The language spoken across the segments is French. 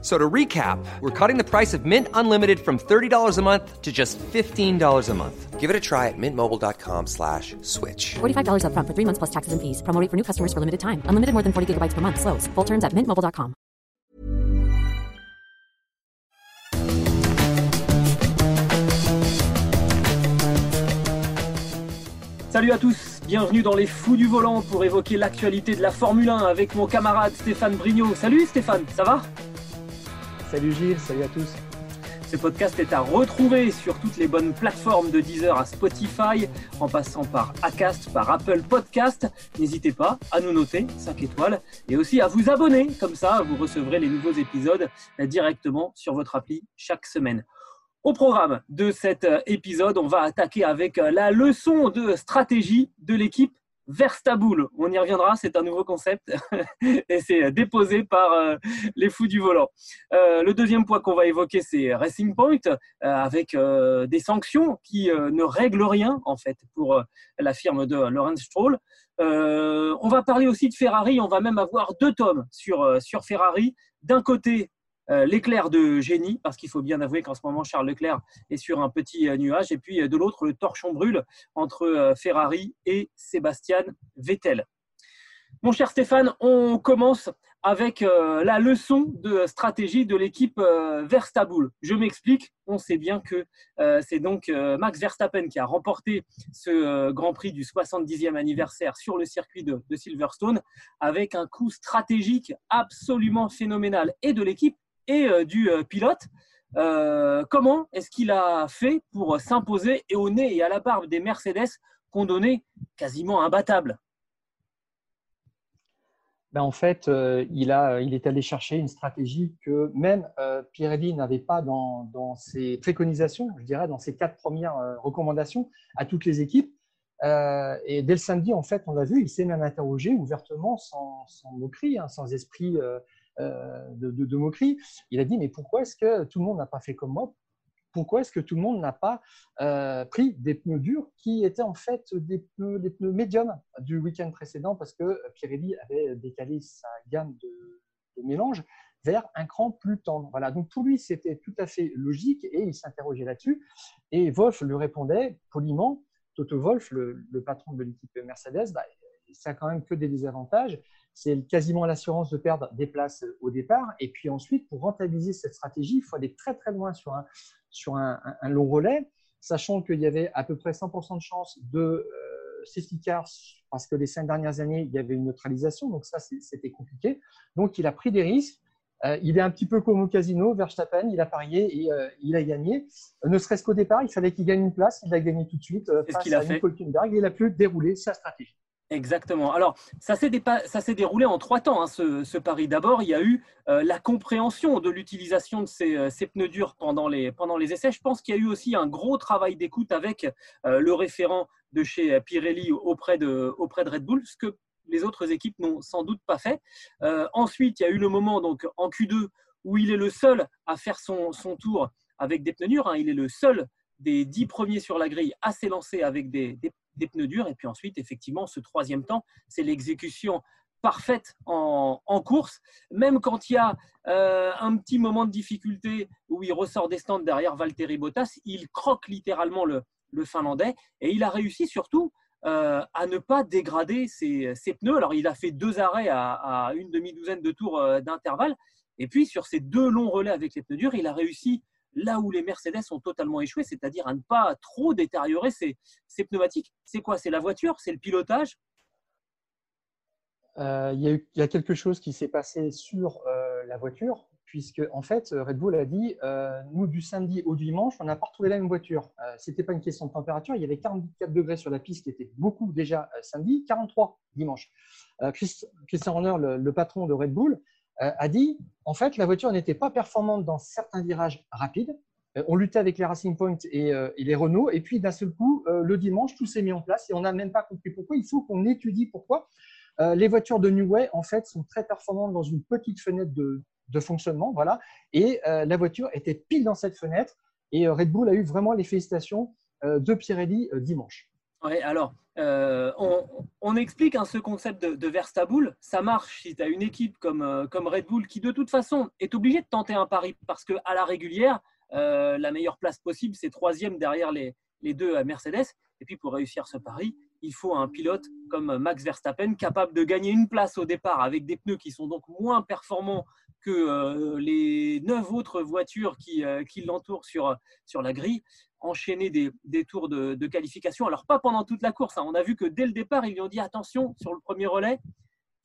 So to recap, we're cutting the price of Mint Unlimited from $30 a month to just $15 a month. Give it a try at mintmobile.com slash switch. $45 upfront for three months plus taxes and fees. Promo rate for new customers for limited time. Unlimited more than 40 gigabytes per month. Slows. Full terms at mintmobile.com. Salut à tous, bienvenue dans les Fous du Volant pour évoquer l'actualité de la Formule 1 avec mon camarade Stéphane Brignot. Salut Stéphane, ça va Salut Gilles, salut à tous. Ce podcast est à retrouver sur toutes les bonnes plateformes de Deezer à Spotify, en passant par Acast, par Apple Podcast. N'hésitez pas à nous noter 5 étoiles et aussi à vous abonner. Comme ça, vous recevrez les nouveaux épisodes directement sur votre appli chaque semaine. Au programme de cet épisode, on va attaquer avec la leçon de stratégie de l'équipe Verstaboul. On y reviendra, c'est un nouveau concept et c'est déposé par euh, les fous du volant. Euh, le deuxième point qu'on va évoquer, c'est Racing Point euh, avec des sanctions qui ne règlent rien en fait pour la firme de Lawrence Stroll. on va parler aussi de Ferrari, on va même avoir deux tomes sur, sur Ferrari. D'un côté, l'éclair de génie, parce qu'il faut bien avouer qu'en ce moment, Charles Leclerc est sur un petit euh, nuage. Et puis euh, de l'autre, le torchon brûle entre Ferrari et Sébastien Vettel. Mon cher Stéphane, on commence avec la leçon de stratégie de l'équipe Verstappen. Je m'explique, on sait bien que c'est donc Max Verstappen qui a remporté ce Grand Prix du 70e anniversaire sur le circuit de Silverstone avec un coup stratégique absolument phénoménal et de l'équipe et euh, du euh, pilote. Euh, comment est-ce qu'il a fait pour s'imposer et au nez et à la barbe des Mercedes qu'on donnait quasiment imbattables? Ben en fait, il, a, il est allé chercher une stratégie que même Pirelli n'avait pas dans, dans, ses préconisations, je dirais, dans ses quatre premières recommandations à toutes les équipes. et dès le samedi, en fait, on l'a vu, il s'est même interrogé ouvertement, sans, sans moquerie, hein, sans esprit euh, de, moquerie. Il a dit, mais pourquoi est-ce que tout le monde n'a pas fait comme moi? Pourquoi est-ce que tout le monde n'a pas euh, pris des pneus durs qui étaient en fait des pneus, médiums du week-end précédent? Parce que Pirelli avait décalé sa gamme de, mélange vers un cran plus tendre. Voilà, donc pour lui, c'était tout à fait logique et il s'interrogeait là-dessus. Et Wolf lui répondait poliment, Toto Wolf, le, patron de l'équipe Mercedes, bah, ça n'a quand même que des désavantages c'est quasiment l'assurance de perdre des places au départ. Et puis ensuite, pour rentabiliser cette stratégie, il faut aller très très loin sur un, sur un, long relais, sachant qu'il y avait à peu près 100% de chance de euh, safety cars parce que les cinq dernières années, il y avait une neutralisation, donc ça c'était compliqué. Donc il a pris des risques. Euh, il est un petit peu comme au casino, Verstappen, il a parié et euh, il a gagné. Ne serait-ce qu'au départ, il fallait qu'il gagne une place, il a gagné tout de suite euh, face à Nico Hülkenberg et il a pu dérouler sa stratégie. Exactement. Alors, ça s'est déroulé en trois temps, hein, ce, pari. D'abord, il y a eu euh, la compréhension de l'utilisation de ces, euh, pneus durs pendant les, essais. Je pense qu'il y a eu aussi un gros travail d'écoute avec euh, le référent de chez Pirelli auprès de, auprès de Red Bull, ce que les autres équipes n'ont sans doute pas fait. ensuite, il y a eu le moment donc, en Q2 où il est le seul à faire son, tour avec des pneus durs. Hein. Il est le seul des dix premiers sur la grille à s'élancer avec des, des, des pneus durs. Et puis ensuite, effectivement, ce troisième temps, c'est l'exécution parfaite en, course, même quand il y a euh, un petit moment de difficulté où il ressort des stands derrière Valtteri Bottas, il croque littéralement le, Finlandais et il a réussi surtout euh, à ne pas dégrader ses, pneus. Alors il a fait deux arrêts à, à une demi-douzaine de tours euh, d'intervalle et puis sur ces deux longs relais avec les pneus durs, il a réussi là où les Mercedes ont totalement échoué, c'est-à-dire à ne pas trop détériorer ces, pneumatiques. C'est quoi? C'est la voiture? C'est le pilotage? Euh, il, y a quelque chose qui s'est passé sur euh, la voiture, puisque en fait, Red Bull a dit euh, nous, du samedi au dimanche, on n'a pas retrouvé la même voiture. Ce n'était pas une question de température, il y avait 44 degrés sur la piste, qui était beaucoup déjà samedi, 43 dimanche. Christian Horner, le, patron de Red Bull, a dit en fait, la voiture n'était pas performante dans certains virages rapides. Euh, on luttait avec les Racing Point euh, et, les Renault, et puis d'un seul coup, le dimanche, tout s'est mis en place et on n'a même pas compris pourquoi. Il faut qu'on étudie pourquoi. Euh, les voitures de New Way, en fait, sont très performantes dans une petite fenêtre de, fonctionnement. Voilà. Et euh, la voiture était pile dans cette fenêtre. Et Red Bull a eu vraiment les félicitations de Pirelli dimanche. Alors, on, explique hein, ce concept de, de Ça marche si tu as une équipe comme, comme Red Bull qui, de toute façon, est obligée de tenter un pari parce qu'à la régulière, la meilleure place possible, c'est troisième derrière les, deux à Mercedes. Et puis pour réussir ce pari, il faut un pilote comme Max Verstappen capable de gagner une place au départ avec des pneus qui sont donc moins performants que euh, les neuf autres voitures qui, euh, l'entourent sur la grille, enchaîner des, tours de, de, qualification. Alors pas pendant toute la course, hein. on a vu que dès le départ, ils lui ont dit attention sur le premier relais,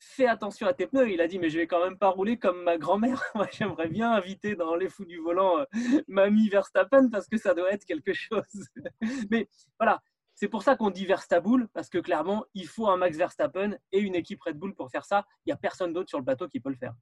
fais attention à tes pneus. Il a dit, mais je vais quand même pas rouler comme ma grand-mère. Moi, j'aimerais bien inviter dans les fous du volant euh, mamie Verstappen parce que ça doit être quelque chose. mais voilà, c'est pour ça qu'on dit Verstappen parce que clairement, il faut un Max Verstappen et une équipe Red Bull pour faire ça. Il n'y a personne d'autre sur le plateau qui peut le faire.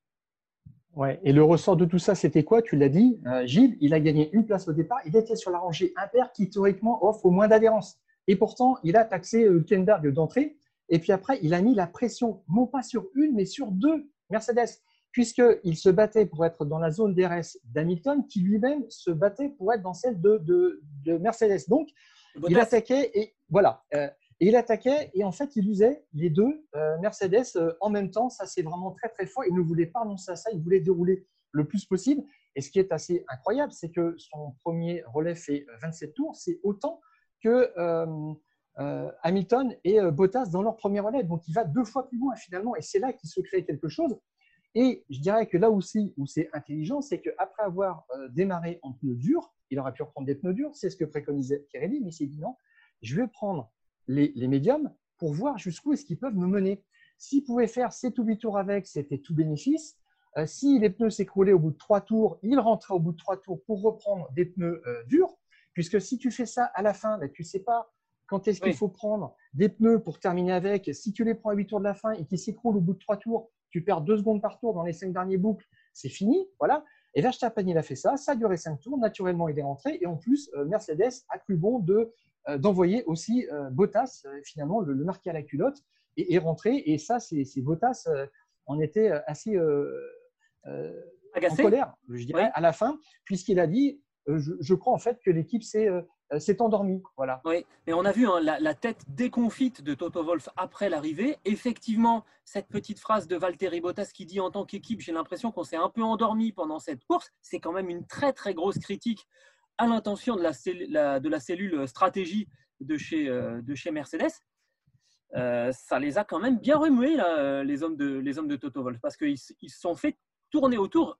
Ouais. Et le ressort de tout ça, c'était quoi? Tu l'as dit, euh, Gilles, il a gagné une place au départ. Il était sur la rangée impair qui théoriquement offre au moins d'adhérence. Et pourtant, il a taxé euh, Kenberg d'entrée et puis après, il a mis la pression, non pas sur une, mais sur deux Mercedes, puisqu'il se battait pour être dans la zone DRS d'Hamilton, qui lui-même se battait pour être dans celle de, de, Mercedes. Donc, il attaquait et voilà. Euh, il attaquait et en fait, il usait les deux euh, Mercedes euh, en même temps. Ça, c'est vraiment très, très fort. Il ne voulait pas annoncer à ça. Il voulait dérouler le plus possible. Et ce qui est assez incroyable, c'est que son premier relais fait 27 tours. C'est autant que euh, Hamilton et euh, Bottas dans leur premier relais. Donc, il va deux fois plus loin finalement. Et c'est là qu'il se crée quelque chose. Et je dirais que là aussi où c'est intelligent, c'est qu'après avoir euh, démarré en pneus durs, il aurait pu reprendre des pneus durs, c'est ce que préconisait Pirelli, mais il s'est dit non, je vais prendre les, médiums pour voir jusqu'où est-ce qu'ils peuvent me mener. S'il pouvait faire 7 ou 8 tours avec, c'était tout bénéfice. si les pneus s'écroulaient au bout de 3 tours, il rentrait au bout de 3 tours pour reprendre des pneus durs, puisque si tu fais ça à la fin, ben, tu ne sais pas quand est-ce qu'il faut prendre des pneus pour terminer avec Si tu les prends à 8 tours de la fin et qu'ils s'écroulent au bout de 3 tours, tu perds 2 secondes par tour dans les 5 derniers boucles, c'est fini. Voilà. Et Verstappen, il a fait ça. Ça a duré 5 tours. Naturellement, il est rentré. Et en plus, euh, Mercedes a cru bon de, euh, d'envoyer aussi euh, Bottas, finalement, le, le, marquer à la culotte, et rentré. Et ça, c'est, Bottas en était assez en colère, je dirais, à la fin, puisqu'il a dit je, je, crois en fait que l'équipe s'est c'est euh, endormi. Voilà. Oui, mais on a vu hein, la, tête déconfite de Toto Wolf après l'arrivée. Effectivement, cette petite phrase de Valtteri Bottas qui dit en tant qu'équipe, j'ai l'impression qu'on s'est un peu endormi pendant cette course, c'est quand même une très très grosse critique à l'intention de la, de la cellule stratégie de chez, euh, de chez Mercedes. Euh, ça les a quand même bien remués, là, les, hommes de, les hommes de Toto Wolf, parce qu'ils se sont fait tourner autour.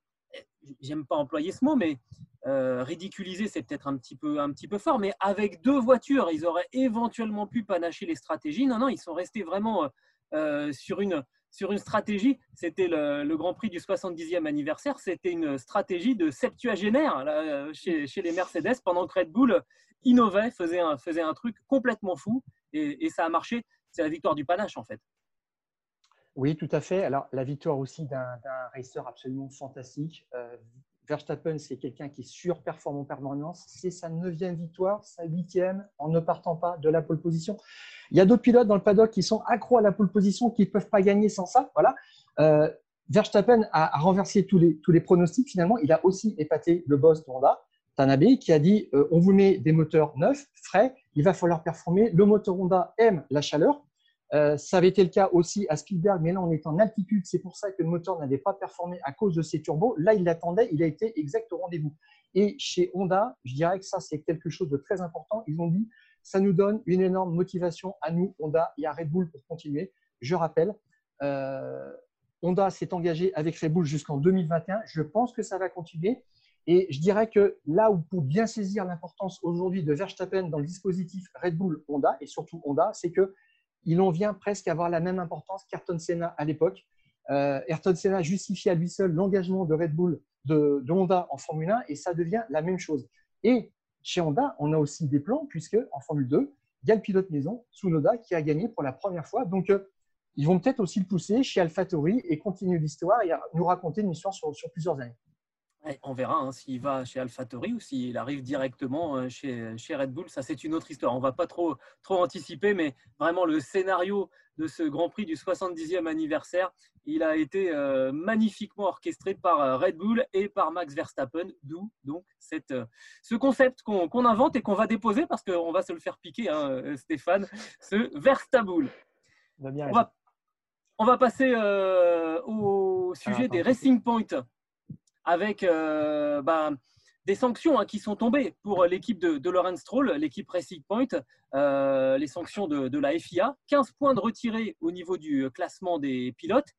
J'aime pas employer ce mot, mais euh, ridiculiser, c'est peut-être un petit peu un petit peu fort, mais avec deux voitures, ils auraient éventuellement pu panacher les stratégies. Non, non, ils sont restés vraiment euh, sur une sur une stratégie. C'était le, Grand Prix du 70e anniversaire. C'était une stratégie de septuagénaire chez, chez, les Mercedes pendant que Red Bull innovait, faisait un, faisait un truc complètement fou et, ça a marché. C'est la victoire du panache en fait. Oui, tout à fait. Alors, la victoire aussi d'un racer absolument fantastique, euh, Verstappen, c'est quelqu'un qui surperforme en permanence. C'est sa neuvième victoire, sa huitième, en ne partant pas de la pole position. Il y a d'autres pilotes dans le paddock qui sont accros à la pole position, qui ne peuvent pas gagner sans ça. Euh, Verstappen a, renversé tous les, tous les pronostics. Finalement, il a aussi épaté le boss de Honda, Tanabe, qui a dit euh, on vous met des moteurs neufs, frais, il va falloir performer. Le moteur Honda aime la chaleur. Euh, ça avait été le cas aussi à Spielberg, mais là on est en altitude, c'est pour ça que le moteur n'avait pas performé à cause de ses turbos. Là, il l'attendait, il a été exact au rendez-vous. Et chez Honda, je dirais que ça c'est quelque chose de très important. Ils ont dit, ça nous donne une énorme motivation à nous, Honda et à Red Bull pour continuer. Je rappelle, euh, Honda s'est engagé avec Red Bull jusqu'en 2021. Je pense que ça va continuer. Et je dirais que là où pour bien saisir l'importance aujourd'hui de Verstappen dans le dispositif Red Bull Honda et surtout Honda, c'est que il en vient presque à avoir la même importance qu'Ayrton Senna à l'époque. Euh, Ayrton Senna justifie à lui seul l'engagement de Red Bull, de, Honda en Formule 1, et ça devient la même chose. Et chez Honda, on a aussi des plans, puisque en Formule 2, il y a le pilote maison, Tsunoda, qui a gagné pour la première fois. Donc, euh, ils vont peut-être aussi le pousser chez AlphaTauri et continuer l'histoire et nous raconter une histoire sur, plusieurs années. On verra hein, s'il va chez AlphaTauri ou s'il arrive directement euh, chez, chez, Red Bull. Ça, c'est une autre histoire. On ne va pas trop, trop anticiper, mais vraiment le scénario de ce Grand Prix du 70e anniversaire, il a été euh, magnifiquement orchestré par euh, Red Bull et par Max Verstappen, d'où donc cette, ce concept qu'on invente et qu'on va déposer parce qu'on va se le faire piquer, hein, Stéphane, ce Verstabull. On va, on va passer au sujet des Racing Points avec euh, bah, des sanctions hein, qui sont tombées pour l'équipe de, de Stroll, l'équipe Racing Point, euh, les sanctions de, la FIA, 15 points de retirés au niveau du classement des pilotes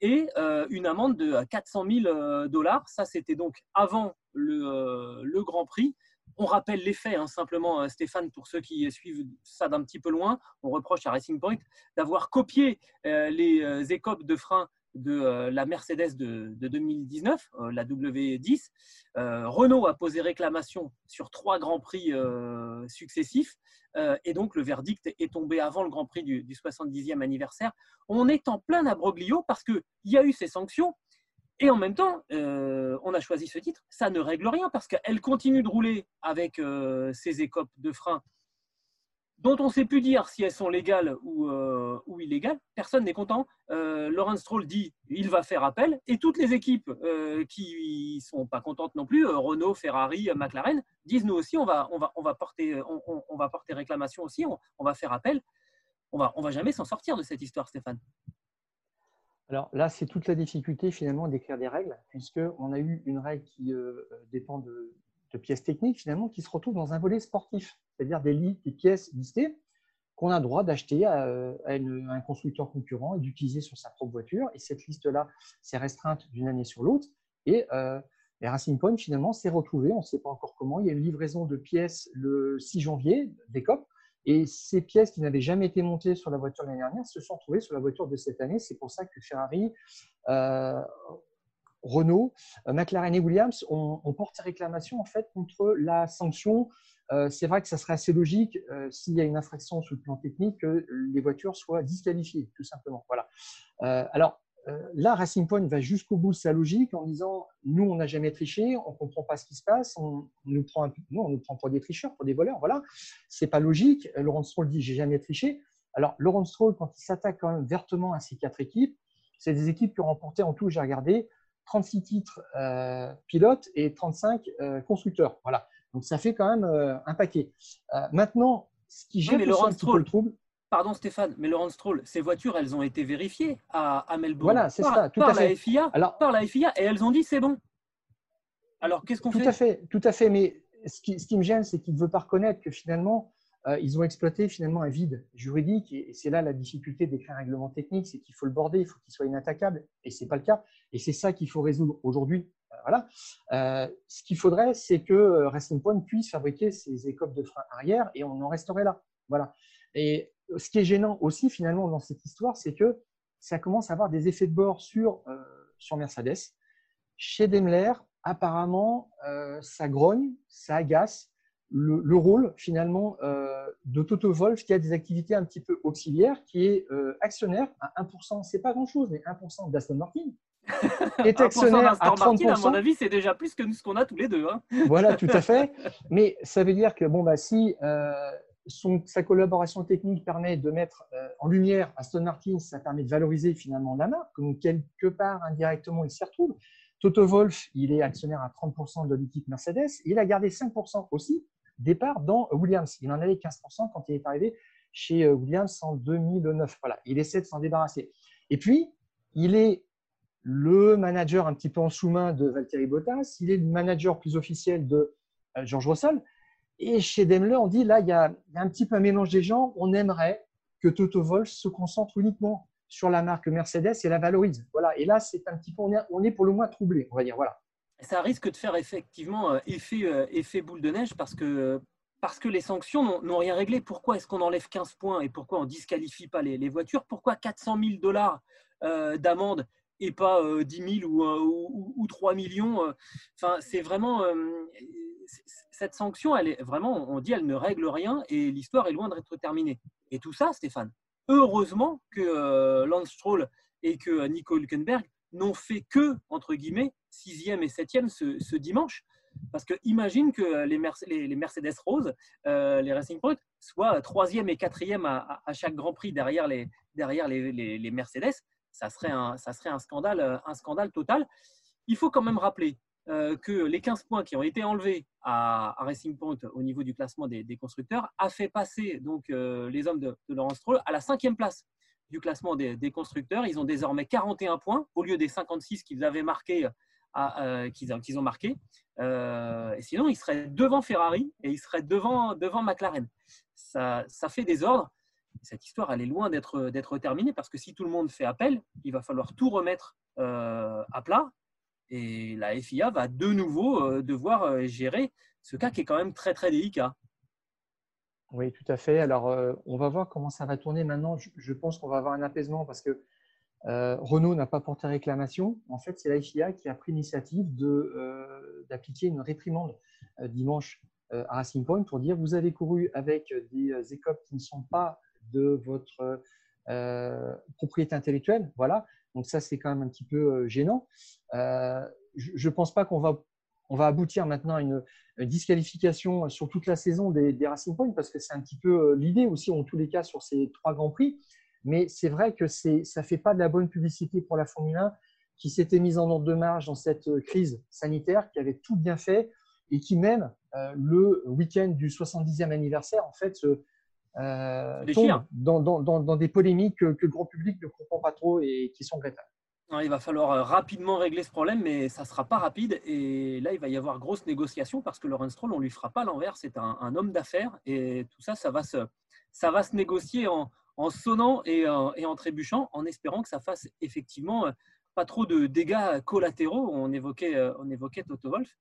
et euh, une amende de 400 000 dollars. Ça, c'était donc avant le, Grand Prix. On rappelle les faits, hein, simplement, Stéphane, pour ceux qui suivent ça d'un petit peu loin. On reproche à Racing Point d'avoir copié les écopes de frein de euh, la Mercedes de, 2019, euh, la W10. Euh, Renault a posé réclamation sur trois grands prix successifs et donc le verdict est tombé avant le Grand Prix du, 70e anniversaire. On est en plein abroglio parce qu'il y a eu ces sanctions. Et en même temps, on a choisi ce titre. Ça ne règle rien parce qu'elle continue de rouler avec ses écopes de frein dont on ne sait plus dire si elles sont légales ou, euh, illégales. Personne n'est content. Euh, Laurence Stroll dit il va faire appel et toutes les équipes euh, qui ne sont pas contentes non plus, Renault, Ferrari, McLaren, disent nous aussi on va, porter, on, réclamation aussi, on, va faire appel. On va, va jamais s'en sortir de cette histoire, Stéphane. Alors là, c'est toute la difficulté finalement d'écrire des règles, puisqu'on a eu une règle qui dépend de, de pièces techniques finalement qui se retrouvent dans un volet sportif, c'est-à-dire des, des, pièces listées qu'on a le droit d'acheter à, un constructeur concurrent et d'utiliser sur sa propre voiture. Et cette liste-là, c'est restreinte d'une année sur l'autre. Et, euh, Racing Point, finalement, s'est retrouvé, on ne sait pas encore comment. Il y a une livraison de pièces le 6 janvier, des COP. Et ces pièces qui n'avaient jamais été montées sur la voiture l'année dernière se sont trouvées sur la voiture de cette année. C'est pour ça que Ferrari euh, Renault, euh, McLaren et Williams ont, porté réclamation en fait contre la sanction. Euh, c'est vrai que ça serait assez logique euh, s'il y a une infraction sur le plan technique que les voitures soient disqualifiées, tout simplement. Voilà. alors là, Racing Point va jusqu'au bout de sa logique en disant nous, on n'a jamais triché, on ne comprend pas ce qui se passe, on, nous prend, on nous prend pour des tricheurs, pour des voleurs. Voilà, c'est pas logique. Laurent Stroll dit j'ai jamais triché. Alors Laurent Stroll, quand il s'attaque quand même vertement à ces quatre équipes, c'est des équipes qui ont remporté en tout, j'ai regardé, 36 titres euh, pilotes et 35 euh, constructeurs. Voilà. Donc ça fait quand même euh, un paquet. maintenant, ce qui gêne un petit peu le trouble. Pardon Stéphane, mais Laurent Stroll, ces voitures, elles ont été vérifiées à, Melbourne. Voilà, c'est ça, tout par à fait. La FIA, Alors, par la FIA, et elles ont dit c'est bon. Alors qu'est-ce qu'on fait? Tout à fait, tout à fait. Mais ce qui, ce qui me gêne, c'est qu'il ne veut pas reconnaître que finalement, ils ont exploité finalement un vide juridique et c'est là la difficulté d'écrire un règlement technique, c'est qu'il faut le border, il faut qu'il soit inattaquable et c'est pas le cas. Et c'est ça qu'il faut résoudre aujourd'hui. Euh, voilà. Euh, ce qu'il faudrait, c'est que Racing Point puisse fabriquer ses écopes de frein arrière et on en resterait là. Voilà. Et ce qui est gênant aussi finalement dans cette histoire, c'est que ça commence à avoir des effets de bord sur, sur Mercedes. Chez Daimler, apparemment, ça grogne, ça agace le, rôle finalement euh, de Toto Wolf qui a des activités un petit peu auxiliaires, qui est euh, actionnaire à 1%, c'est pas grand-chose, mais 1% d'Aston Martin. est actionnaire à 30%. Martin, à mon avis, c'est déjà plus que ce qu'on a tous les deux. Hein. voilà, tout à fait. Mais ça veut dire que bon, bah, si euh, son, sa collaboration technique permet de mettre en lumière Aston Martin, ça permet de valoriser finalement la marque, donc quelque part indirectement il s'y retrouve. Toto Wolf, il est actionnaire à 30% de l'équipe Mercedes. Il a gardé 5% aussi départ dans Williams. Il en avait 15% quand il est arrivé chez euh, Williams en 2009. Voilà, il essaie de s'en débarrasser. Et puis, il est le manager un petit peu en sous-main de Valtteri Bottas. Il est le manager plus officiel de euh, George Russell. Et chez Daimler, on dit là, il y, a, un petit peu un mélange des gens. On aimerait que Toto Wolff se concentre uniquement sur la marque Mercedes et la valorise. Voilà. Et là, c'est un petit peu, on est, on est pour le moins troublé, on va dire. Voilà ça risque de faire effectivement euh, effet, euh, effet boule de neige parce que, parce que les sanctions n'ont rien réglé. Pourquoi est-ce qu'on enlève 15 points et pourquoi on ne disqualifie pas les, voitures? Pourquoi 400 000 dollars euh, d'amende et pas 10 000 ou, ou, 3 millions Enfin, c'est vraiment. cette sanction, elle est vraiment, on dit, elle ne règle rien et l'histoire est loin d'être terminée. Et tout ça, Stéphane, heureusement que Lance Stroll et que Nico Hülkenberg n'ont fait que, entre guillemets, sixième et septième ce, ce dimanche. Parce que imagine que les, les, Mercedes Rose, euh, les Racing Point, soient troisième et quatrième à, à, chaque Grand Prix derrière les, derrière les, Mercedes. Ça serait, un, ça serait un, scandale, un scandale total. Il faut quand même rappeler euh, que les 15 points qui ont été enlevés à, Racing Point au niveau du classement des, constructeurs a fait passer donc, euh, les hommes de, de Laurent Stroll à la cinquième place du classement des, des, constructeurs. Ils ont désormais 41 points au lieu des 56 qu'ils avaient marqués euh, qu'ils ont marqué. Euh, et sinon, il serait devant Ferrari et il serait devant, devant McLaren. Ça, ça fait des ordres. Cette histoire, elle est loin d'être terminée parce que si tout le monde fait appel, il va falloir tout remettre euh, à plat. Et la FIA va de nouveau devoir gérer ce cas qui est quand même très très délicat. Oui, tout à fait. Alors, on va voir comment ça va tourner maintenant. Je, pense qu'on va avoir un apaisement parce que euh, Renault n'a pas porté réclamation. En fait, c'est la FIA qui a pris l'initiative euh, d'appliquer une réprimande euh, dimanche à Racing Point pour dire vous avez couru avec des écopes qui ne sont pas de votre propriété intellectuelle. Voilà. Donc ça, c'est quand même un petit peu gênant. je ne pense pas qu'on va, on va aboutir maintenant à une, disqualification sur toute la saison des, des Racing Point parce que c'est un petit peu l'idée aussi, en tous les cas, sur ces trois grands prix. Mais c'est vrai que ça ne fait pas de la bonne publicité pour la Formule 1 qui s'était mise en ordre de marge dans cette euh, crise sanitaire, qui avait tout bien fait et qui même euh, le week-end du 70e anniversaire, en fait, euh, tombe dans, dans, dans, des polémiques que, le grand public ne comprend pas trop et qui sont regrettables. Il va falloir euh, rapidement régler ce problème, mais ça ne sera pas rapide. Et là, il va y avoir grosse négociation parce que Laurent Stroll, on ne lui fera pas l'envers. C'est un, un, homme d'affaires et tout ça, ça va se, ça va se négocier en, en sonnant euh, et, en trébuchant, en espérant que ça fasse effectivement euh, pas trop de dégâts collatéraux. On évoquait, euh, on évoquait Toto Wolf.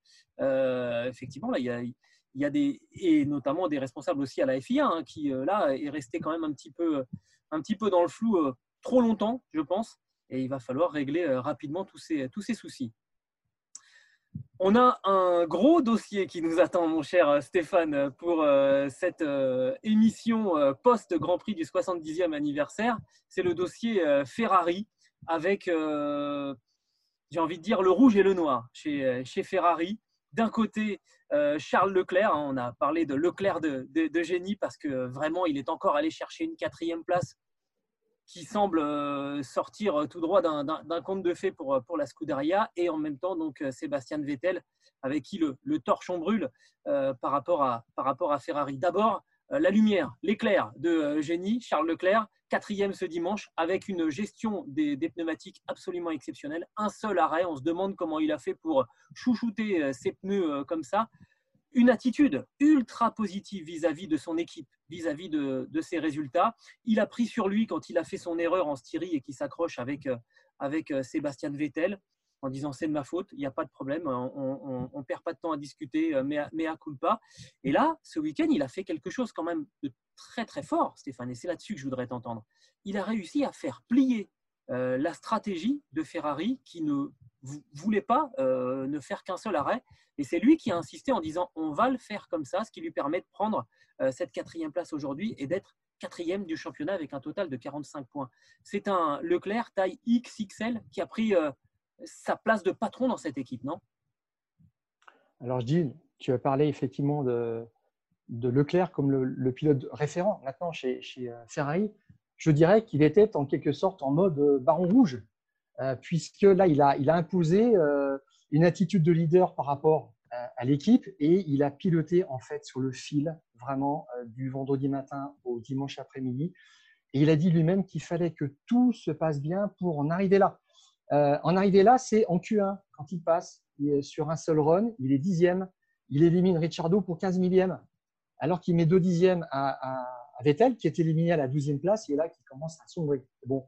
effectivement, là, il y a, des et notamment des responsables aussi à la FIA hein, qui là est resté quand même un petit peu, un petit peu dans le flou trop longtemps, je pense. Et il va falloir régler rapidement tous ces, tous ces soucis. On a un gros dossier qui nous attend, mon cher Stéphane, pour euh, cette euh, émission euh, post-Grand Prix du 70e anniversaire. C'est le dossier Ferrari avec, j'ai envie de dire, le rouge et le noir chez, Ferrari. D'un côté, Charles Leclerc, hein, on a parlé de Leclerc de, génie parce que vraiment, il est encore allé chercher une quatrième place qui semble euh, sortir euh, tout droit d'un conte de fées pour, euh, pour la Scuderia et en même temps donc Sébastien Vettel avec qui le, torchon brûle par, rapport à, par rapport à Ferrari. D'abord, la lumière, l'éclair de génie, Charles Leclerc, quatrième ce dimanche avec une gestion des, des, pneumatiques absolument exceptionnelle. Un seul arrêt, on se demande comment il a fait pour chouchouter ses pneus comme ça une attitude ultra positive vis-à-vis de son équipe, vis-à-vis de, ses résultats. Il a pris sur lui quand il a fait son erreur en Styrie et qui s'accroche avec, euh, avec euh, Sébastien Vettel en disant c'est de ma faute, il n'y a pas de problème, on ne perd pas de temps à discuter, mais à, mais à pas. Et là, ce week-end, il a fait quelque chose quand même de très très fort, Stéphane, et c'est là-dessus que je voudrais t'entendre. Il a réussi à faire plier la stratégie de Ferrari qui ne voulait pas euh, ne faire qu'un seul arrêt. Et c'est lui qui a insisté en disant on va le faire comme ça, ce qui lui permet de prendre euh, cette quatrième place aujourd'hui et d'être quatrième du championnat avec un total de 45 points. C'est un Leclerc taille XXL qui a pris euh, sa place de patron dans cette équipe, non? Alors je dis, tu as parlé effectivement de, Leclerc comme le, pilote référent maintenant chez Ferrari. Je dirais qu'il était en quelque sorte en mode baron rouge euh, puisque là, il a, imposé euh, une attitude de leader par rapport à, l'équipe et il a piloté en fait sur le fil vraiment euh, du vendredi matin au dimanche après-midi. Et il a dit lui-même qu'il fallait que tout se passe bien pour en arriver là. en arriver là, c'est en Q1 quand il passe sur un seul run, il est dixième, il élimine Ricciardo pour 15 millième, alors qu'il met deux dixièmes à, Vettel qui est éliminé à la douzième place et là qui commence à sombrer. Bon,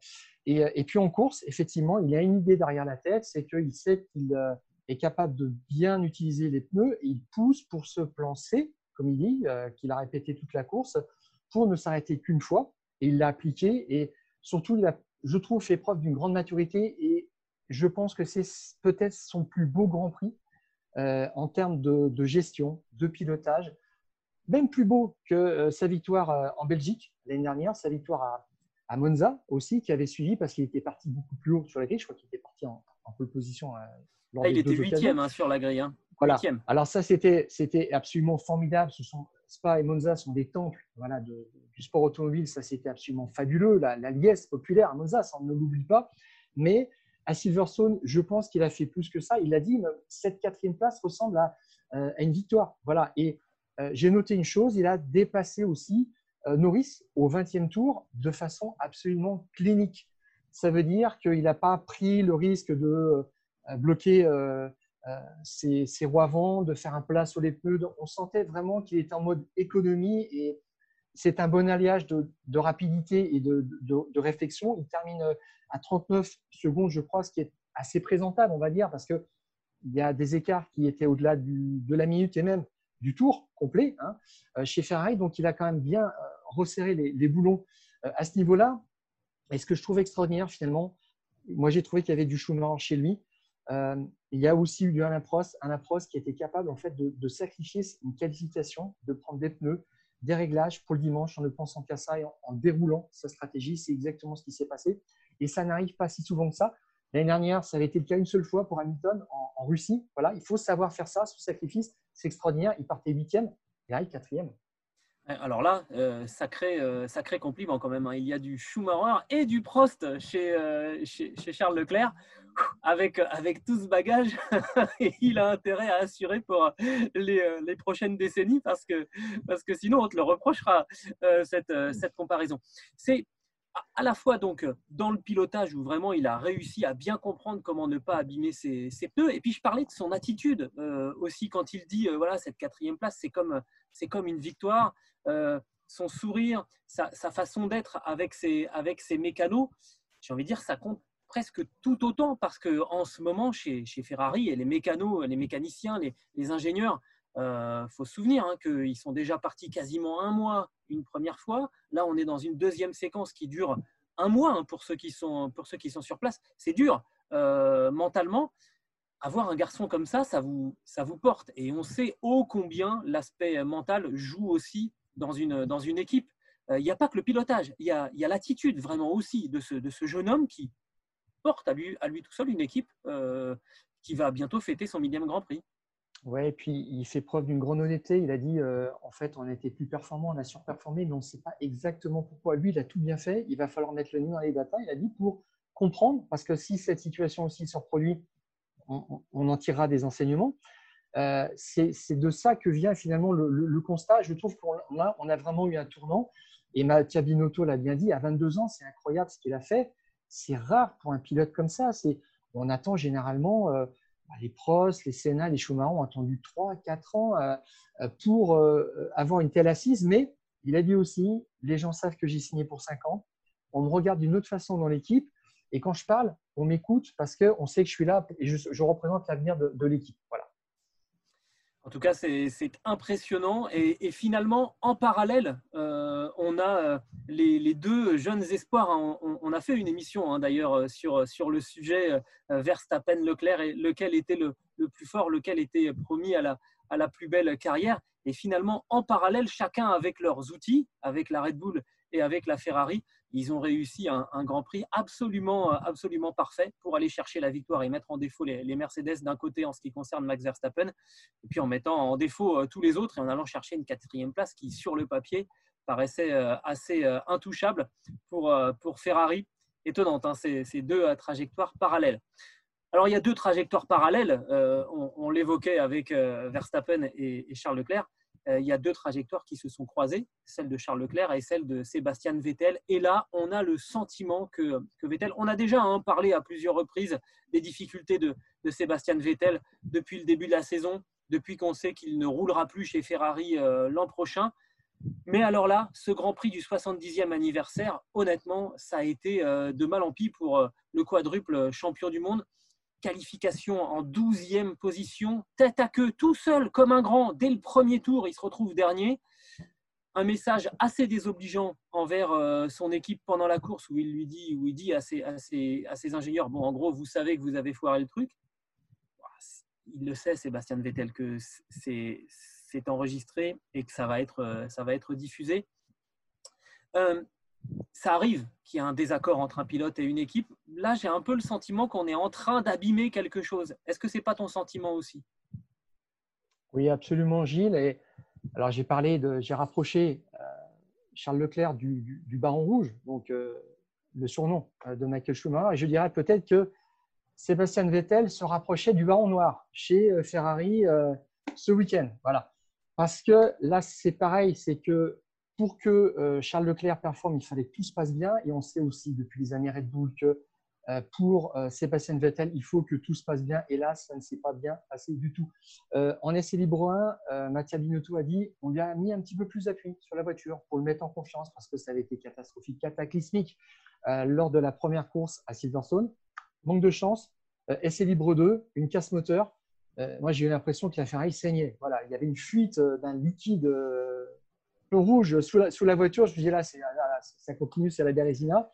euh, et, puis en course, effectivement, il a une idée derrière la tête, c'est qu'il sait qu'il euh, est capable de bien utiliser les pneus il pousse pour ce plan C, comme il dit, euh, qu'il a répété toute la course, pour ne s'arrêter qu'une fois. Et il l'a appliqué et surtout, je trouve, fait preuve d'une grande maturité et je pense que c'est peut-être son plus beau Grand Prix en termes de, gestion, de pilotage, même plus beau que sa victoire en Belgique l'année dernière, sa victoire à, à Monza aussi, qui avait suivi parce qu'il était parti beaucoup plus haut sur la grille. Je crois qu'il était parti en, pole position euh, lors Ah, il était huitième hein, sur la grille. hein. Voilà. Alors ça, c'était c'était absolument formidable. Ce sont Spa et Monza sont des temples voilà, de- du sport automobile. Ça, c'était absolument fabuleux. La, la liesse populaire à Monza, ça on ne l'oublie pas. Mais à Silverstone, je pense qu'il a fait plus que ça. Il a dit, cette quatrième place ressemble à, euh, à une victoire. Voilà. Et euh, j'ai noté une chose, il a dépassé aussi euh, Norris au 20e tour de façon absolument clinique. Ça veut dire qu'il n'a pas pris le risque de euh, bloquer euh, euh, ses, ses roues avant, de faire un plat sur les pneus. On sentait vraiment qu'il était en mode économie et c'est un bon alliage de, rapidité et de, de- réflexion. Il termine euh, à 39 secondes, je crois, ce qui est assez présentable, on va dire, parce qu'il y a des écarts qui étaient au-delà de la minute et même du tour complet hein, euh, chez Ferrari. Donc, il a quand même bien euh, resserré les, boulons euh, à ce niveau-là. Et ce que je trouve extraordinaire, finalement, moi, j'ai trouvé qu'il y avait du Schumacher chez lui. Il y a aussi eu du Alain Prost, Alain Prost qui était capable en fait de, sacrifier une qualification, de prendre des pneus, des réglages pour le dimanche en ne pensant qu'à ça et en déroulant sa stratégie. C'est exactement ce qui s'est passé. Et ça n'arrive pas si souvent que ça. L'année dernière, ça avait été le cas une seule fois pour Hamilton en, Russie. Voilà, il faut savoir faire ça, ce sacrifice. C'est extraordinaire. Il partait huitième et arrive quatrième. Alors là, euh, sacré, euh, sacré compliment quand même. hein. Il y a du Schumacher et du Prost chez, euh, Charles Leclerc. Avec, avec tout ce bagage, et il a intérêt à assurer pour les, prochaines décennies parce que, parce que sinon on te le reprochera, cette, cette comparaison. C'est à- la fois donc dans le pilotage où vraiment il a réussi à bien comprendre comment ne pas abîmer ses, ses pneus. Et puis je parlais de son attitude euh, aussi quand il dit euh, voilà cette quatrième place c'est comme c'est comme une victoire. Euh, son sourire, sa, sa façon d'être avec ses avec ses mécanos, j'ai envie de dire ça compte presque tout autant parce que en ce moment chez, chez Ferrari et les mécanos, les mécaniciens, les, les ingénieurs, il faut se souvenir hein, qu'ils sont déjà partis quasiment un mois une première fois. Là, on est dans une deuxième séquence qui dure un mois hein, pour, ceux qui sont, pour ceux qui sont sur place. C'est dur euh, mentalement. Avoir un garçon comme ça, ça vous, ça vous porte. Et on sait ô combien l'aspect mental joue aussi dans une, dans une équipe. Euh, Il n'y a pas que le pilotage, il y a, y a l'attitude vraiment aussi de ce, de ce jeune homme qui porte à lui, à lui tout seul une équipe euh, qui va bientôt fêter son millième Grand Prix. Ouais, et puis il fait preuve d'une grande honnêteté. Il a dit euh, en fait, on a été plus performant, on a surperformé, mais on ne sait pas exactement pourquoi. Lui, il a tout bien fait. Il va falloir mettre le nez dans les datas. Il a dit pour comprendre, parce que si cette situation aussi se reproduit, on, en tirera des enseignements. Euh, c'est de ça que vient finalement le, constat. Je trouve qu'on a, a vraiment eu un tournant. Et Mattia Binotto l'a bien dit, à 22 ans, c'est incroyable ce qu'il a fait. C'est rare pour un pilote comme ça. On attend généralement. Euh, les Prost, les Senna, les Schumacher ont attendu 3, 4 ans euh, pour euh, avoir une telle assise. Mais il a dit aussi, les gens savent que j'ai signé pour 5 ans. On me regarde d'une autre façon dans l'équipe. Et quand je parle, on m'écoute parce qu'on sait que je suis là et je, représente l'avenir de, l'équipe. Voilà. En tout cas, c'est impressionnant. Et, finalement, en parallèle, euh, on a euh, les, deux jeunes espoirs. Hein. On, a fait une émission hein, d'ailleurs sur, sur le sujet euh, Verstappen-Leclerc et lequel était le, le, plus fort, lequel était promis à la, à la plus belle carrière. Et finalement, en parallèle, chacun avec leurs outils, avec la Red Bull et avec la Ferrari, ils ont réussi un, un Grand Prix absolument, absolument parfait pour aller chercher la victoire et mettre en défaut les, les Mercedes d'un côté en ce qui concerne Max Verstappen, et puis en mettant en défaut tous les autres et en allant chercher une quatrième place qui, sur le papier, paraissait assez intouchable pour, pour Ferrari. Étonnante, hein, ces, ces, deux trajectoires parallèles. Alors, il y a deux trajectoires parallèles. Euh, on, l'évoquait avec euh, Verstappen et, Charles Leclerc. Euh, il y a deux trajectoires qui se sont croisées, celle de Charles Leclerc et celle de Sébastien Vettel. Et là, on a le sentiment que, que Vettel, on a déjà hein, parlé à plusieurs reprises des difficultés de, de, Sébastien Vettel depuis le début de la saison, depuis qu'on sait qu'il ne roulera plus chez Ferrari l'an prochain. Mais alors là, ce Grand Prix du 70e anniversaire, honnêtement, ça a été de mal en pis pour le quadruple champion du monde qualification en 12e position, tête à queue, tout seul comme un grand. Dès le premier tour, il se retrouve dernier. Un message assez désobligeant envers euh, son équipe pendant la course où il lui dit, où il dit à, ses, à ses ingénieurs, bon, en gros, vous savez que vous avez foiré le truc. Il le sait, Sébastien Vettel, que c'est enregistré et que ça va être, ça va être diffusé. Euh, ça arrive qu'il y ait un désaccord entre un pilote et une équipe. Là, j'ai un peu le sentiment qu'on est en train d'abîmer quelque chose. Est-ce que ce n'est pas ton sentiment aussi? Oui, absolument, Gilles. Et alors, j'ai parlé de, j'ai rapproché euh, Charles Leclerc du, Baron Rouge, donc euh, le surnom euh, de Michael Schumacher. Et je dirais peut-être que Sébastien Vettel se rapprochait du Baron Noir chez Ferrari ce week-end. Voilà. Parce que là, c'est pareil, c'est que pour que Charles Leclerc performe, il fallait que tout se passe bien. Et on sait aussi depuis les années Red Bull que euh, pour euh, Sébastien Vettel, il faut que tout se passe bien. Et là, ça ne s'est pas bien passé du tout. Euh, en essai libre 1, Mattia Binotto a dit on lui a mis un petit peu plus d'appui sur la voiture pour le mettre en confiance parce que ça avait été catastrophique, cataclysmique lors de la première course à Silverstone. Manque de chance. essai libre 2, une casse moteur. Moi, j'ai eu l'impression que la Ferrari saignait. Voilà, il y avait une fuite d'un liquide rouge sous la, sous la, voiture. Je me disais là, ça continue, c'est la Bérésina.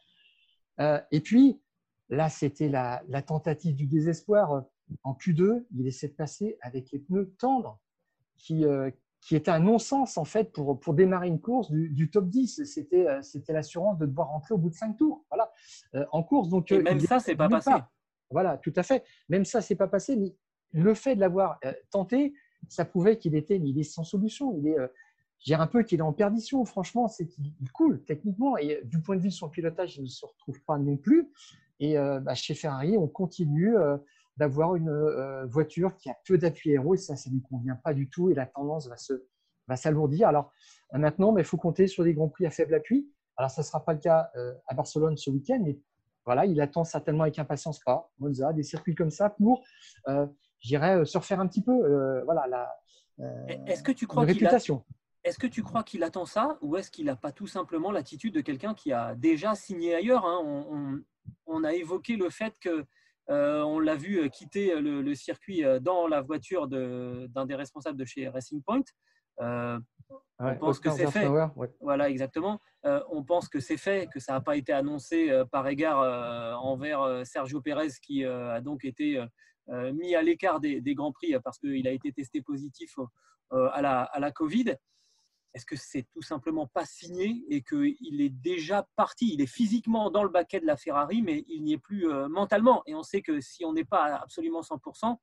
et puis, Là, c'était la, tentative du désespoir. En Q2, il essaie de passer avec les pneus tendres, qui, euh, qui était un non-sens en fait pour, pour démarrer une course du, top 10. C'était, euh, c'était l'assurance de devoir rentrer au bout de 5 tours. Voilà, euh, en course. Donc, Et même ça, c'est pas passé. Voilà, tout à fait. Même ça, c'est pas passé. Mais le fait de l'avoir tenté, ça prouvait qu'il était, il est sans solution. Il est, je dirais un peu qu'il est en perdition. Franchement, c'est qu'il coule techniquement. Et du point de vue de son pilotage, il ne se retrouve pas non plus. Et euh, bah, chez Ferrari, on continue euh, d'avoir une euh, voiture qui a peu d'appui aéro et ça, ça ne nous convient pas du tout et la tendance va, se, va s'alourdir. Alors maintenant, il faut compter sur des grands prix à faible appui. Alors, ça ne sera pas le cas à Barcelone ce week-end, mais voilà, il attend certainement avec impatience pas Monza, des circuits comme ça pour, euh, j'irais, se refaire un petit peu voilà, la, Est-ce que tu crois réputation. Est-ce que tu crois qu'il attend ça ou est-ce qu'il n'a pas tout simplement l'attitude de quelqu'un qui a déjà signé ailleurs hein? On, on a évoqué le fait que euh, on l'a vu euh, quitter le, circuit euh, dans la voiture d'un des responsables de chez Racing Point. on pense que c'est fait. Voilà, exactement. on pense que c'est fait, que ça n'a pas été annoncé par égard envers Sergio Pérez qui a donc été mis à l'écart des, grands prix parce qu'il a été testé positif à la, à la Covid. Est-ce que c'est tout simplement pas signé et qu'il est déjà parti? Il est physiquement dans le baquet de la Ferrari, mais il n'y est plus euh, mentalement. Et on sait que si on n'est pas absolument 100%,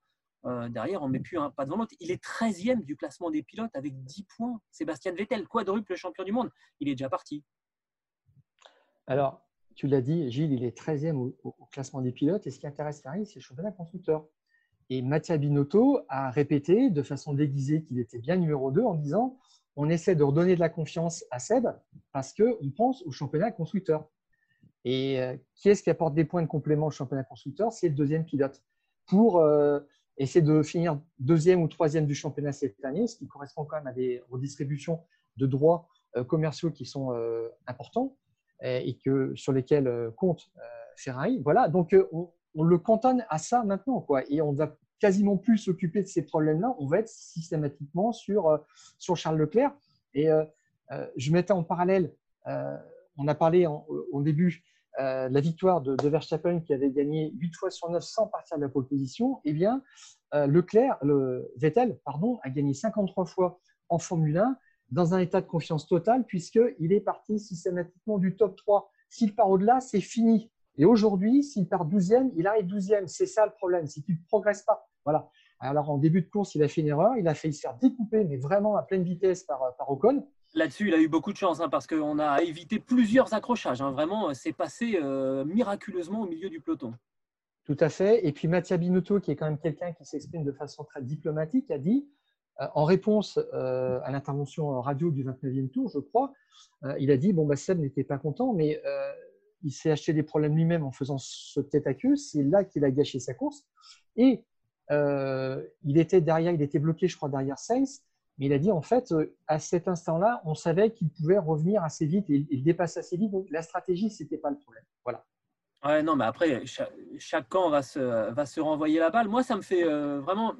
euh, derrière, on ne met plus un pas devant l'autre. Il est 13e du classement des pilotes avec 10 points. Sébastien Vettel, quadruple champion du monde, il est déjà parti. Alors, tu l'as dit, Gilles, il est 13e au, classement des pilotes. Et ce qui intéresse Ferrari, c'est le championnat constructeur. Et Mattia Binotto a répété de façon déguisée qu'il était bien numéro 2 en disant on essaie de redonner de la confiance à Seb parce qu'on pense au championnat constructeur. Et euh, qui est-ce qui apporte des points de complément au championnat constructeur? C'est le deuxième pilote. Pour euh, essayer de finir deuxième ou troisième du championnat cette année, ce qui correspond quand même à des redistributions de droits euh, commerciaux qui sont importants et que, sur lesquels compte Ferrari. Voilà, donc on, le cantonne à ça maintenant. Quoi, et on va quasiment plus s'occuper de ces problèmes-là, on va être systématiquement sur, euh, sur Charles Leclerc. Et euh, euh, je mettais en parallèle, on a parlé au début de la victoire de, de, Verstappen qui avait gagné 8 fois sur 9 sans partir de la pole position. Eh bien, Leclerc, le Vettel, pardon, a gagné 53 fois en Formule 1 dans un état de confiance totale puisqu'il est parti systématiquement du top 3. S'il part au-delà, c'est fini. Et aujourd'hui, s'il part 12e, il arrive 12e. C'est ça le problème, c'est qu'il ne progresse pas. Voilà. Alors, en début de course, il a fait une erreur. Il a failli se faire découper, mais vraiment à pleine vitesse par, par Ocon. Là-dessus, il a eu beaucoup de chance hein, parce qu'on a évité plusieurs accrochages. Hein. Vraiment, c'est passé euh, miraculeusement au milieu du peloton. Tout à fait. Et puis Mattia Binotto, qui est quand même quelqu'un qui s'exprime de façon très diplomatique, a dit, euh, en réponse euh, à l'intervention radio du 29e tour, je crois, il a dit Bon, bah, Seb n'était pas content, mais il s'est acheté des problèmes lui-même en faisant ce tête à queue. C'est là qu'il a gâché sa course. Et euh, il était derrière, il était bloqué, je crois, derrière Sainz. Mais il a dit, en fait, euh, à cet instant-là, on savait qu'il pouvait revenir assez vite et il dépasse assez vite. Donc, la stratégie, ce n'était pas le problème. Voilà. Ouais, non, mais après, chaque, camp va se, va se renvoyer la balle. Moi, ça me fait euh, vraiment,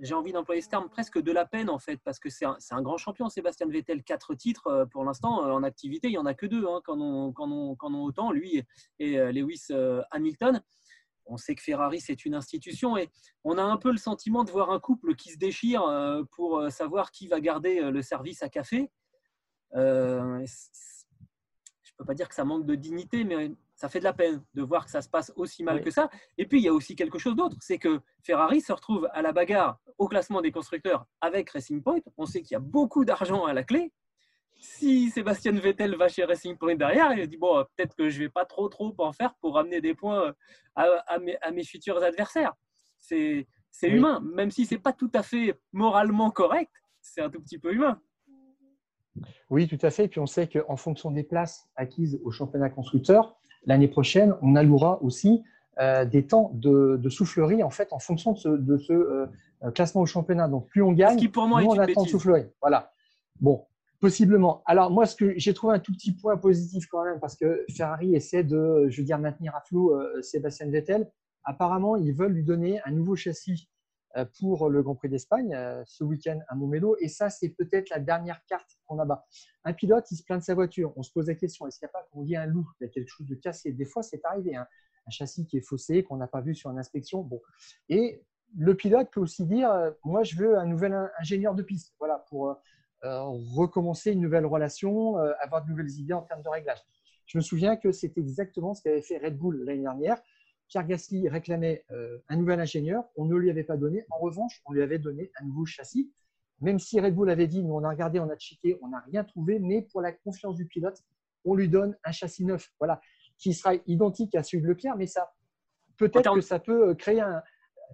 j'ai envie d'employer ce terme, presque de la peine, en fait, parce que c'est un, grand champion, Sébastien Vettel. Quatre titres pour l'instant en activité, il n'y en a que deux, hein, quand, on, quand, on, quand on autant, lui et Lewis Hamilton on sait que Ferrari, c'est une institution et on a un peu le sentiment de voir un couple qui se déchire euh, pour euh, savoir qui va garder euh, le service à café. je ne peux pas dire que ça manque de dignité, mais ça fait de la peine de voir que ça se passe aussi mal que ça. Et puis, il y a aussi quelque chose d'autre, c'est que Ferrari se retrouve à la bagarre au classement des constructeurs avec Racing Point. On sait qu'il y a beaucoup d'argent à la clé. Si Sébastien Vettel va chez Racing Point derrière, il dit bon, peut-être que je vais pas trop trop en faire pour ramener des points à, mes, futurs adversaires. C'est humain, même si c'est pas tout à fait moralement correct, c'est un tout petit peu humain. Oui, tout à fait. Et puis on sait qu'en fonction des places acquises au championnat constructeur, l'année prochaine, on allouera aussi euh, des temps de, soufflerie en fait en fonction de ce, euh, classement au championnat. Donc plus on gagne, pour moi moins on a de soufflerie. Voilà. Bon, possiblement. Alors moi, ce que j'ai trouvé un tout petit point positif quand même, parce que Ferrari essaie de, je veux dire, maintenir à flot euh, Sébastien Vettel. Apparemment, ils veulent lui donner un nouveau châssis pour le Grand Prix d'Espagne ce week-end à Montmelo. Et ça, c'est peut-être la dernière carte qu'on a bas. Un pilote, il se plaint de sa voiture. On se pose la question est-ce qu'il n'y a pas qu'on dit un loup Il y a quelque chose de cassé. Des fois, c'est arrivé. Hein. Un châssis qui est faussé, qu'on n'a pas vu sur une inspection. Bon. Et le pilote peut aussi dire moi, je veux un nouvel ingénieur de piste. Voilà, pour euh, recommencer une nouvelle relation, euh, avoir de nouvelles idées en termes de réglage. Je me souviens que c'est exactement ce qu'avait fait Red Bull l'année dernière. Pierre Gasly réclamait euh, un nouvel ingénieur, on ne lui avait pas donné. En revanche, on lui avait donné un nouveau châssis. Même si Red Bull avait dit, nous on a regardé, on a checké, on n'a rien trouvé, mais pour la confiance du pilote, on lui donne un châssis neuf, voilà, qui sera identique à celui de Leclerc, mais ça peut-être que ça peut créer un,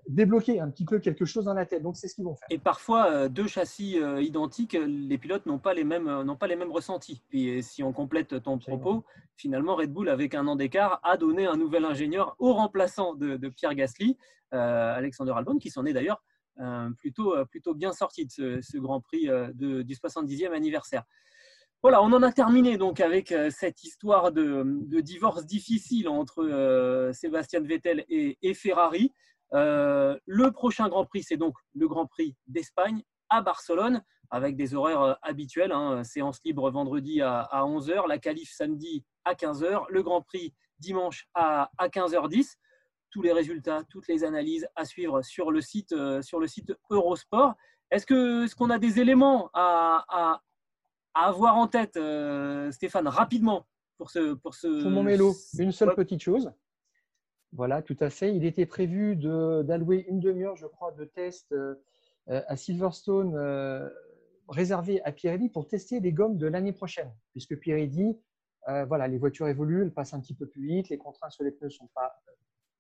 débloquer un petit peu quelque chose dans la tête. Donc, c'est ce qu'ils vont faire. Et parfois, euh, deux châssis euh, identiques, les pilotes n'ont pas les mêmes, euh, n'ont pas les mêmes ressentis. Puis, si on complète ton propos, finalement, Red Bull, avec un an d'écart, a donné un nouvel ingénieur au remplaçant de, Pierre Gasly, Alexander Albon, qui s'en est d'ailleurs plutôt, plutôt bien sorti de ce, Grand Prix de, du 70e anniversaire. Voilà, on en a terminé donc avec cette histoire de, divorce difficile entre Sébastien Vettel et, et Ferrari. Euh, le prochain Grand Prix, c'est donc le Grand Prix d'Espagne à Barcelone, avec des horaires euh, habituels. Hein. séance libre vendredi à, 11h, la qualif samedi à 15h, le Grand Prix dimanche à, 15h10. Tous les résultats, toutes les analyses à suivre sur le site, euh, sur le site Eurosport. Est-ce qu'on ce qu'on a des éléments à, avoir en tête, Stéphane, rapidement pour ce, pour ce. Pour mon mélo, une seule petite chose. Voilà, tout à fait. Il était prévu d'allouer une demi-heure, je crois, de test euh, à Silverstone euh, réservé à Pirelli pour tester les gommes de l'année prochaine, puisque Pirelli, euh, voilà, les voitures évoluent, elles passent un petit peu plus vite, les contraintes sur les pneus ne sont pas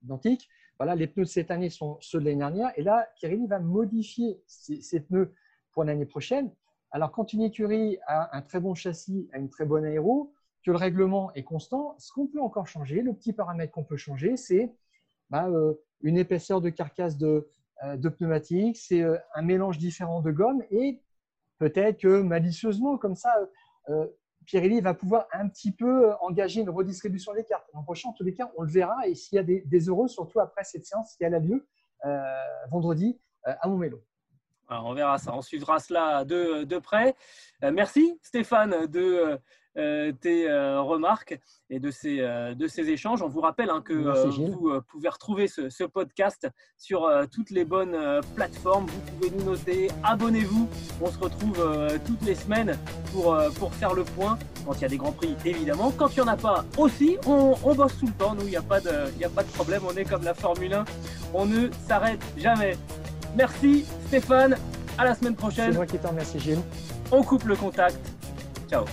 identiques. Voilà, les pneus de cette année sont ceux de l'année dernière, et là, Pirelli va modifier ces, pneus pour l'année prochaine. Alors, quand une écurie a un très bon châssis, a une très bonne aéro, que le règlement est constant, ce qu'on peut encore changer, le petit paramètre qu'on peut changer, c'est bah, euh, une épaisseur de carcasse de, euh, pneumatique, c'est euh, un mélange différent de gomme et peut-être que malicieusement, comme ça, Pirelli va pouvoir un petit peu engager une redistribution des cartes. L'an prochain, en tous les cas, on le verra et s'il y a des, des, heureux, surtout après cette séance qui a lieu vendredi à Montmelo. Alors, on verra ça, on suivra cela de, près. merci Stéphane de tes euh, remarques et de ces, euh, de ces échanges. On vous rappelle hein, que vous pouvez retrouver ce, podcast sur toutes les bonnes plateformes. Vous pouvez nous noter, abonnez-vous. On se retrouve toutes les semaines pour, pour faire le point. Quand il y a des grands prix, évidemment. Quand il n'y en a pas aussi, on, on bosse tout le temps. Nous, il n'y a, pas de, a pas de problème. On est comme la Formule 1. On ne s'arrête jamais. Merci Stéphane. À la semaine prochaine. C'est moi qui t'en remercie, Gilles. On coupe le contact. Ciao.